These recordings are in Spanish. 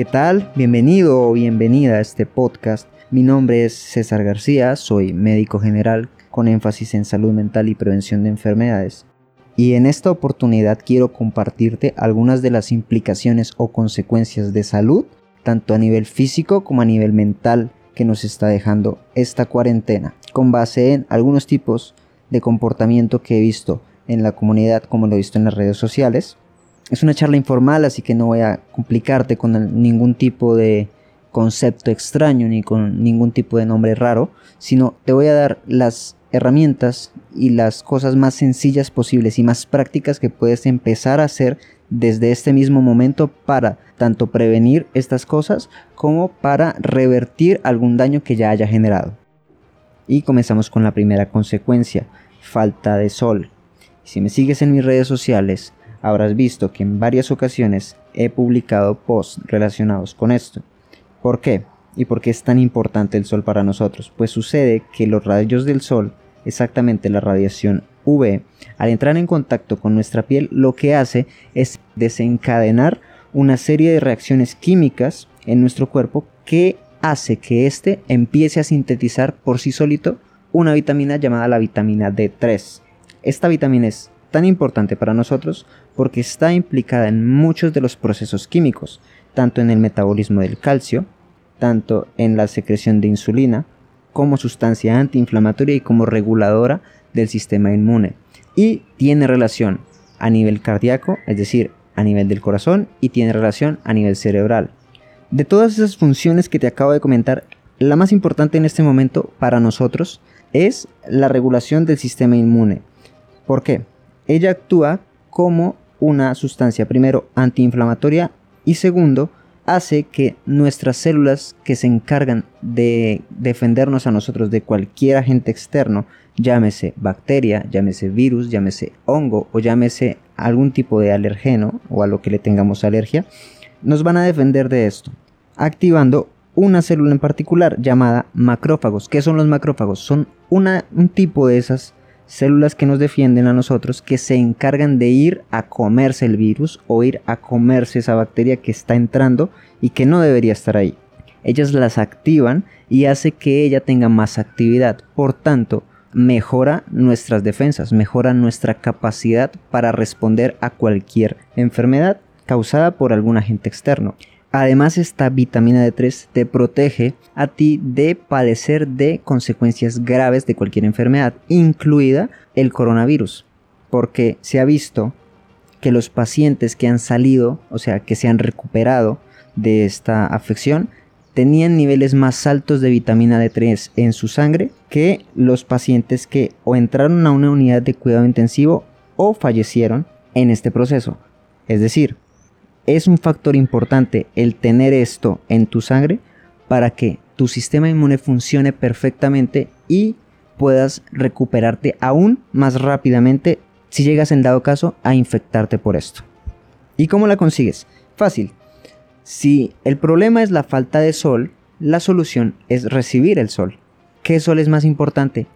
¿qué tal? Bienvenido o bienvenida a este podcast. Mi nombre es César García, soy médico general con énfasis en salud mental y prevención de enfermedades. Y en esta oportunidad quiero compartirte algunas de las implicaciones o consecuencias de salud, tanto a nivel físico como a nivel mental, que nos está dejando esta cuarentena, con base en algunos tipos de comportamiento que he visto en la comunidad como lo he visto en las redes sociales. Es una charla informal, así que no voy a complicarte con ningún tipo de concepto extraño ni con ningún tipo de nombre raro, sino te voy a dar las herramientas y las cosas más sencillas posibles y más prácticas que puedes empezar a hacer desde este mismo momento para tanto prevenir estas cosas como para revertir algún daño que ya haya generado. Y comenzamos con la primera consecuencia, falta de sol. Si me sigues en mis redes sociales, habrás visto que en varias ocasiones he publicado posts relacionados con esto. ¿Por qué? ¿Y por qué es tan importante el sol para nosotros? Pues sucede que los rayos del sol, exactamente la radiación UV, al entrar en contacto con nuestra piel, lo que hace es desencadenar una serie de reacciones químicas en nuestro cuerpo que hace que éste empiece a sintetizar por sí solito una vitamina llamada la vitamina D3. Esta vitamina es tan importante para nosotros porque está implicada en muchos de los procesos químicos, tanto en el metabolismo del calcio, tanto en la secreción de insulina, como sustancia antiinflamatoria y como reguladora del sistema inmune. Y tiene relación a nivel cardíaco, es decir, a nivel del corazón, y tiene relación a nivel cerebral. De todas esas funciones que te acabo de comentar, la más importante en este momento para nosotros es la regulación del sistema inmune. ¿Por qué? Ella actúa como una sustancia, primero, antiinflamatoria y segundo, hace que nuestras células que se encargan de defendernos a nosotros de cualquier agente externo, llámese bacteria, llámese virus, llámese hongo o llámese algún tipo de alergeno o a lo que le tengamos alergia, nos van a defender de esto, activando una célula en particular llamada macrófagos. ¿Qué son los macrófagos? Son una, un tipo de esas células que nos defienden a nosotros que se encargan de ir a comerse el virus o ir a comerse esa bacteria que está entrando y que no debería estar ahí. Ellas las activan y hace que ella tenga más actividad. Por tanto, mejora nuestras defensas, mejora nuestra capacidad para responder a cualquier enfermedad causada por algún agente externo. Además, esta vitamina D3 te protege a ti de padecer de consecuencias graves de cualquier enfermedad, incluida el coronavirus, porque se ha visto que los pacientes que han salido, o sea, que se han recuperado de esta afección, tenían niveles más altos de vitamina D3 en su sangre que los pacientes que o entraron a una unidad de cuidado intensivo o fallecieron en este proceso. Es decir, es un factor importante el tener esto en tu sangre para que tu sistema inmune funcione perfectamente y puedas recuperarte aún más rápidamente si llegas en dado caso a infectarte por esto. ¿Y cómo la consigues? Fácil. Si el problema es la falta de sol, la solución es recibir el sol. ¿Qué sol es más importante?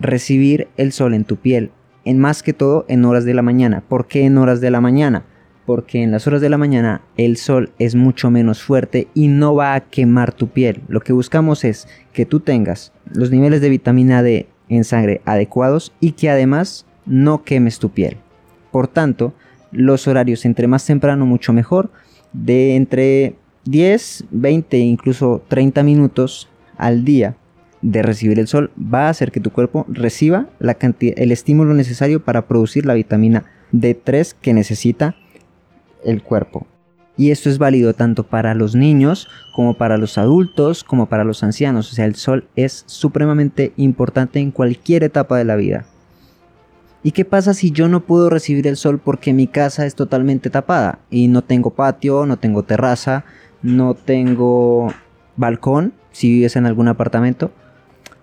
Recibir el sol en tu piel, en más que todo en horas de la mañana. ¿Por qué en horas de la mañana? Porque en las horas de la mañana el sol es mucho menos fuerte y no va a quemar tu piel. Lo que buscamos es que tú tengas los niveles de vitamina D en sangre adecuados y que además no quemes tu piel. Por tanto, los horarios entre más temprano mucho mejor, de entre 10, 20 incluso 30 minutos al día de recibir el sol va a hacer que tu cuerpo reciba el estímulo necesario para producir la vitamina D3 que necesita el cuerpo. Y esto es válido tanto para los niños como para los adultos como para los ancianos. O sea, el sol es supremamente importante en cualquier etapa de la vida. ¿Y qué pasa si yo no puedo recibir el sol porque mi casa es totalmente tapada? Y no tengo patio, no tengo terraza, no tengo balcón, si vives en algún apartamento.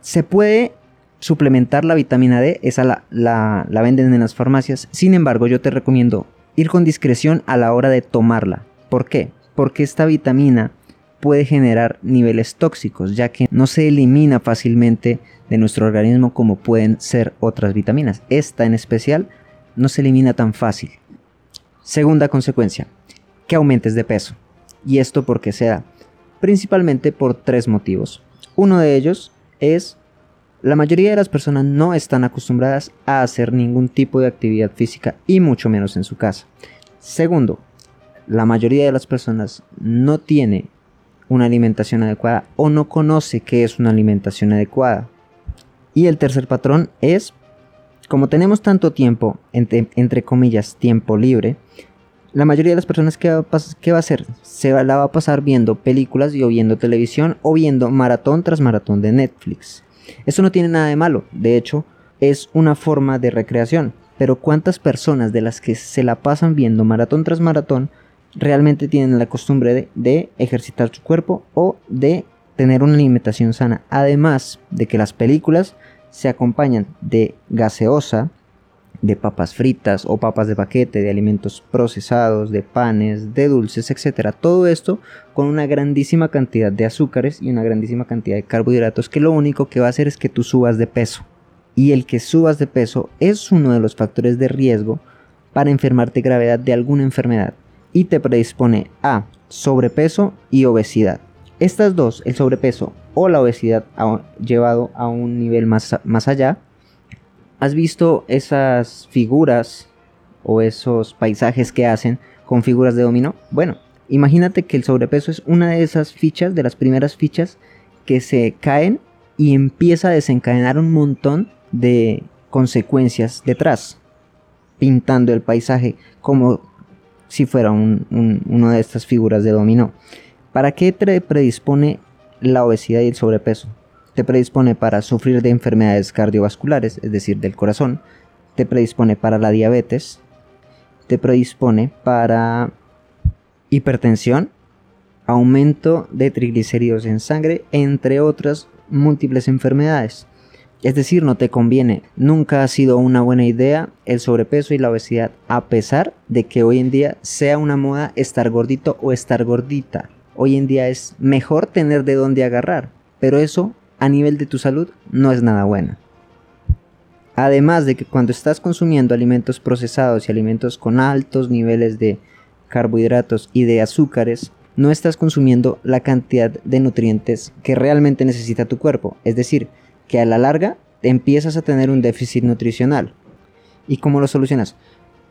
Se puede suplementar la vitamina D, esa la, la, venden en las farmacias. Sin embargo, yo te recomiendo ir con discreción a la hora de tomarla. ¿Por qué? Porque esta vitamina puede generar niveles tóxicos, ya que no se elimina fácilmente de nuestro organismo como pueden ser otras vitaminas. Esta en especial no se elimina tan fácil. Segunda consecuencia, que aumentes de peso. ¿Y esto por qué se da? Principalmente por tres motivos. Uno de ellos es la mayoría de las personas no están acostumbradas a hacer ningún tipo de actividad física y mucho menos en su casa. Segundo, la mayoría de las personas no tiene una alimentación adecuada o no conoce qué es una alimentación adecuada. Y el tercer patrón es, como tenemos tanto tiempo, entre, comillas, tiempo libre, la mayoría de las personas ¿qué va, a hacer? Se la va a pasar viendo películas y o viendo televisión o viendo maratón tras maratón de Netflix. Eso no tiene nada de malo, de hecho es una forma de recreación. Pero ¿cuántas personas de las que se la pasan viendo maratón tras maratón realmente tienen la costumbre de, de ejercitar su cuerpo o de tener una alimentación sana? Además de que las películas se acompañan de gaseosa, de papas fritas o papas de paquete, de alimentos procesados, de panes, de dulces, etc. Todo esto con una grandísima cantidad de azúcares y una grandísima cantidad de carbohidratos que lo único que va a hacer es que tú subas de peso. Y el que subas de peso es uno de los factores de riesgo para enfermarte gravedad de alguna enfermedad y te predispone a sobrepeso y obesidad. Estas dos, el sobrepeso o la obesidad llevado a un nivel más, más allá, ¿Has visto esas figuras o esos paisajes que hacen con figuras de dominó? Bueno, imagínate que el sobrepeso es una de esas fichas, de las primeras fichas que se caen y empieza a desencadenar un montón de consecuencias detrás, pintando el paisaje como si fuera una de estas figuras de dominó. ¿Para qué predispone la obesidad y el sobrepeso? Te predispone para sufrir de enfermedades cardiovasculares, es decir, del corazón, te predispone para la diabetes, te predispone para hipertensión, aumento de triglicéridos en sangre, entre otras múltiples enfermedades. Es decir, no te conviene. Nunca ha sido una buena idea el sobrepeso y la obesidad, a pesar de que hoy en día sea una moda estar gordito o estar gordita. Hoy en día es mejor tener de dónde agarrar, pero eso a nivel de tu salud no es nada buena. Además de que cuando estás consumiendo alimentos procesados y alimentos con altos niveles de carbohidratos y de azúcares, no estás consumiendo la cantidad de nutrientes que realmente necesita tu cuerpo. Es decir, que a la larga empiezas a tener un déficit nutricional. ¿Y cómo lo solucionas?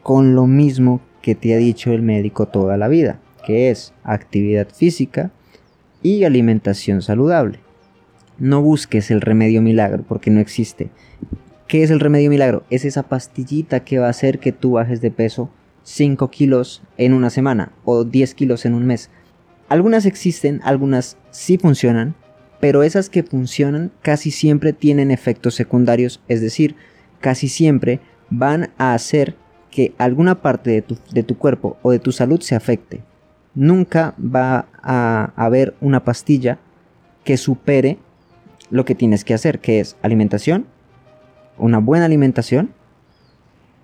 Con lo mismo que te ha dicho el médico toda la vida, que es actividad física y alimentación saludable. No busques el remedio milagro porque no existe. ¿Qué es el remedio milagro? Es esa pastillita que va a hacer que tú bajes de peso 5 kilos en una semana o 10 kilos en un mes. Algunas existen, algunas sí funcionan, pero esas que funcionan casi siempre tienen efectos secundarios, es decir, casi siempre van a hacer que alguna parte de tu, de tu cuerpo o de tu salud se afecte. Nunca va a haber una pastilla que supere lo que tienes que hacer, que es alimentación, una buena alimentación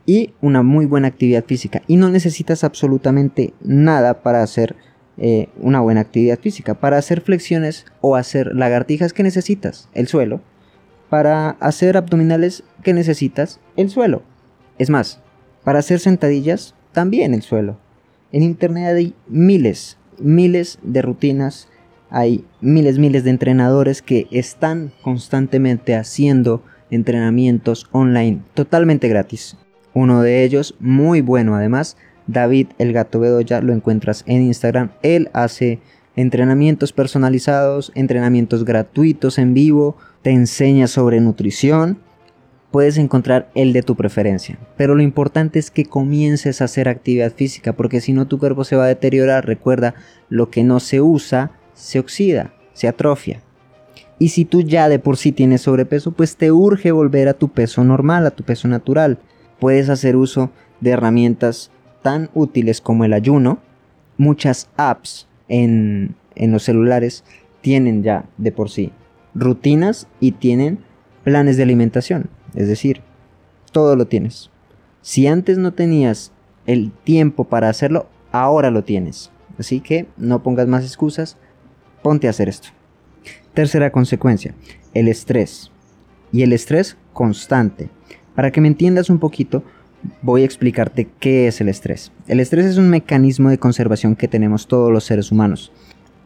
y una muy buena actividad física. Y no necesitas absolutamente nada para hacer eh, una buena actividad física. Para hacer flexiones o hacer lagartijas que necesitas, el suelo. Para hacer abdominales que necesitas, el suelo. Es más, para hacer sentadillas, también el suelo. En internet hay miles, miles de rutinas hay miles, miles de entrenadores que están constantemente haciendo entrenamientos online totalmente gratis. Uno de ellos, muy bueno además, David el Gato Bedoya, lo encuentras en Instagram. Él hace entrenamientos personalizados, entrenamientos gratuitos en vivo, te enseña sobre nutrición. Puedes encontrar el de tu preferencia, pero lo importante es que comiences a hacer actividad física, porque si no tu cuerpo se va a deteriorar. Recuerda, lo que no se usa se oxida, se atrofia. Y si tú ya de por sí tienes sobrepeso, pues te urge volver a tu peso normal, a tu peso natural. Puedes hacer uso de herramientas tan útiles como el ayuno. Muchas apps en, en los celulares tienen ya de por sí rutinas y tienen planes de alimentación. Es decir, todo lo tienes. Si antes no tenías el tiempo para hacerlo, ahora lo tienes. Así que no pongas más excusas, ponte a hacer esto. Tercera consecuencia, el estrés. Y el estrés constante. Para que me entiendas un poquito, voy a explicarte qué es el estrés. El estrés es un mecanismo de conservación que tenemos todos los seres humanos.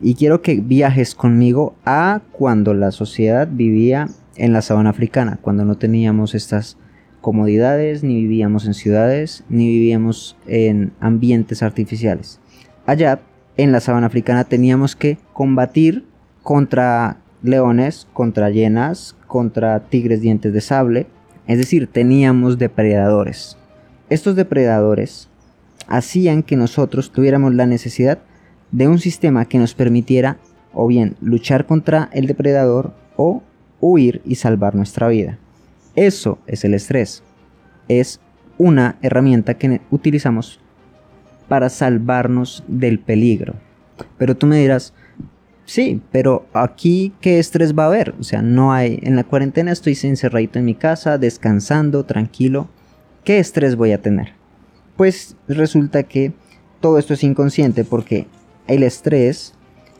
Y quiero que viajes conmigo a cuando la sociedad vivía en la sabana africana, cuando no teníamos estas comodidades, ni vivíamos en ciudades, ni vivíamos en ambientes artificiales. Allá, en la sabana africana, teníamos que combatir contra leones, contra hienas, contra tigres dientes de sable, es decir, teníamos depredadores. Estos depredadores hacían que nosotros tuviéramos la necesidad de un sistema que nos permitiera o bien luchar contra el depredador o huir y salvar nuestra vida. Eso es el estrés. Es una herramienta que utilizamos para salvarnos del peligro. Pero tú me dirás, sí, pero aquí qué estrés va a haber? O sea, no hay, en la cuarentena estoy encerradito en mi casa, descansando, tranquilo. ¿Qué estrés voy a tener? Pues resulta que todo esto es inconsciente porque el estrés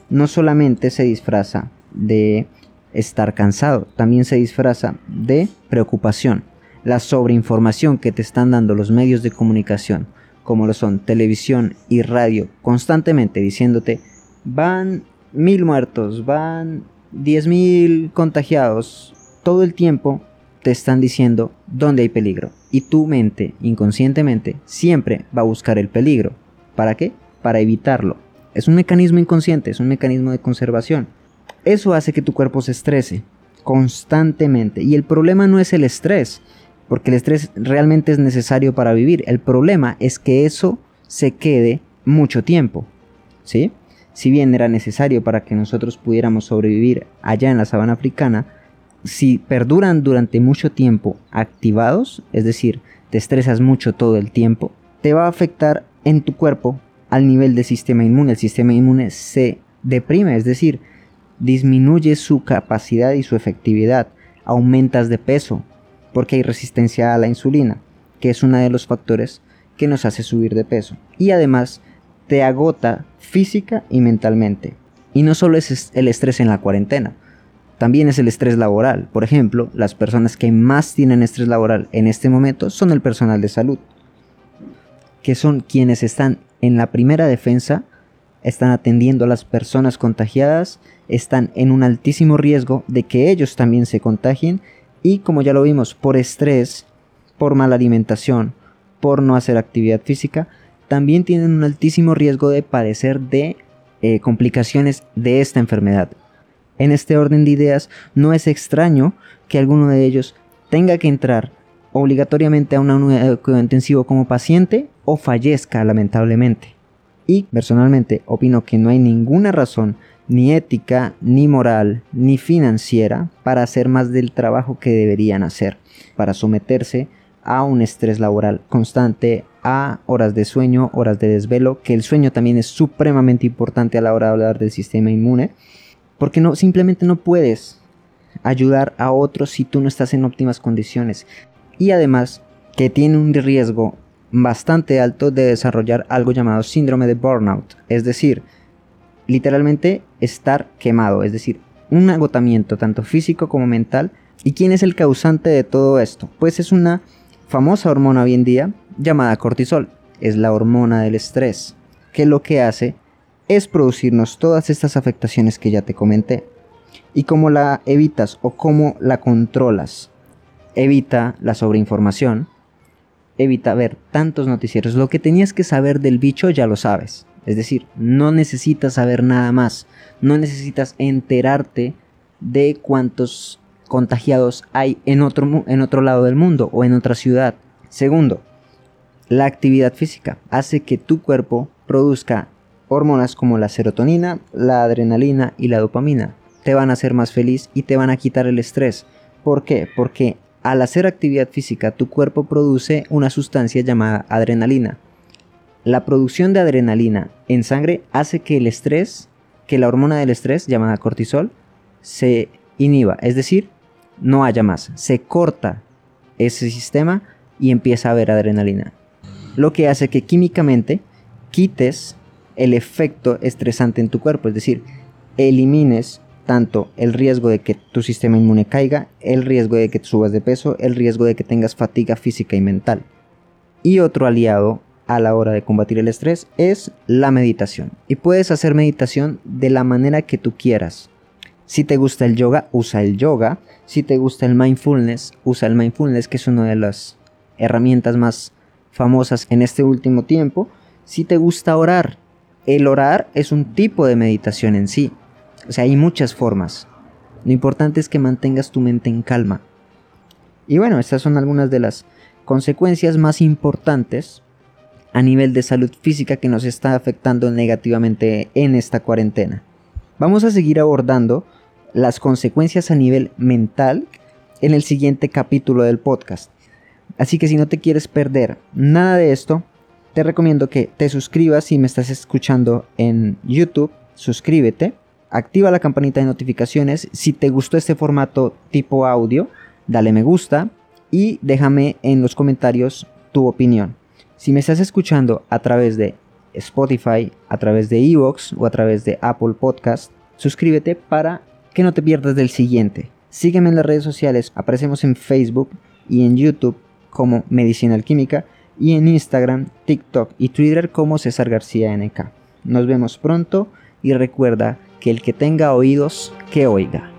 no solamente se disfraza de estar cansado, también se disfraza de preocupación. La sobreinformación que te están dando los medios de comunicación, como lo son televisión y radio, constantemente diciéndote, van mil muertos, van diez mil contagiados, todo el tiempo te están diciendo dónde hay peligro. Y tu mente, inconscientemente, siempre va a buscar el peligro. ¿Para qué? Para evitarlo. Es un mecanismo inconsciente, es un mecanismo de conservación. Eso hace que tu cuerpo se estrese constantemente. Y el problema no es el estrés, porque el estrés realmente es necesario para vivir. El problema es que eso se quede mucho tiempo. ¿Sí? Si bien era necesario para que nosotros pudiéramos sobrevivir allá en la sabana africana, si perduran durante mucho tiempo activados, es decir, te estresas mucho todo el tiempo, te va a afectar en tu cuerpo al nivel del sistema inmune. El sistema inmune se deprime, es decir, disminuye su capacidad y su efectividad, aumentas de peso, porque hay resistencia a la insulina, que es uno de los factores que nos hace subir de peso. Y además te agota física y mentalmente. Y no solo es el estrés en la cuarentena, también es el estrés laboral. Por ejemplo, las personas que más tienen estrés laboral en este momento son el personal de salud, que son quienes están en la primera defensa, están atendiendo a las personas contagiadas, están en un altísimo riesgo de que ellos también se contagien y como ya lo vimos, por estrés, por mala alimentación, por no hacer actividad física, también tienen un altísimo riesgo de padecer de eh, complicaciones de esta enfermedad. En este orden de ideas, no es extraño que alguno de ellos tenga que entrar obligatoriamente a una unidad de cuidado intensivo como paciente o fallezca lamentablemente. Y personalmente opino que no hay ninguna razón ni ética, ni moral, ni financiera para hacer más del trabajo que deberían hacer, para someterse a un estrés laboral constante, a horas de sueño, horas de desvelo, que el sueño también es supremamente importante a la hora de hablar del sistema inmune porque no, simplemente no puedes ayudar a otros si tú no estás en óptimas condiciones. Y además que tiene un riesgo bastante alto de desarrollar algo llamado síndrome de burnout. Es decir, literalmente estar quemado. Es decir, un agotamiento tanto físico como mental. ¿Y quién es el causante de todo esto? Pues es una famosa hormona hoy en día llamada cortisol. Es la hormona del estrés, que lo que hace es producirnos todas estas afectaciones que ya te comenté. ¿Y cómo la evitas o cómo la controlas? Evita la sobreinformación, evita ver tantos noticieros. Lo que tenías que saber del bicho ya lo sabes. Es decir, no necesitas saber nada más. No necesitas enterarte de cuántos contagiados hay en otro, en otro lado del mundo o en otra ciudad. Segundo, la actividad física hace que tu cuerpo produzca hormonas como la serotonina, la adrenalina y la dopamina. Te van a hacer más feliz y te van a quitar el estrés. ¿Por qué? Porque al hacer actividad física tu cuerpo produce una sustancia llamada adrenalina. La producción de adrenalina en sangre hace que el estrés, que la hormona del estrés llamada cortisol, se inhiba, es decir, no haya más. Se corta ese sistema y empieza a haber adrenalina. Lo que hace que químicamente quites el efecto estresante en tu cuerpo, es decir, elimines tanto el riesgo de que tu sistema inmune caiga, el riesgo de que subas de peso, el riesgo de que tengas fatiga física y mental. Y otro aliado a la hora de combatir el estrés es la meditación. Y puedes hacer meditación de la manera que tú quieras. Si te gusta el yoga, usa el yoga. Si te gusta el mindfulness, usa el mindfulness, que es una de las herramientas más famosas en este último tiempo. Si te gusta orar, el orar es un tipo de meditación en sí. O sea, hay muchas formas. Lo importante es que mantengas tu mente en calma. Y bueno, estas son algunas de las consecuencias más importantes a nivel de salud física que nos está afectando negativamente en esta cuarentena. Vamos a seguir abordando las consecuencias a nivel mental en el siguiente capítulo del podcast. Así que si no te quieres perder nada de esto, te recomiendo que te suscribas si me estás escuchando en YouTube, suscríbete, activa la campanita de notificaciones, si te gustó este formato tipo audio, dale me gusta y déjame en los comentarios tu opinión. Si me estás escuchando a través de Spotify, a través de Evox o a través de Apple Podcast, suscríbete para que no te pierdas del siguiente. Sígueme en las redes sociales, aparecemos en Facebook y en YouTube como Medicinal Química y en Instagram, TikTok y Twitter como César García NK. Nos vemos pronto y recuerda que el que tenga oídos, que oiga.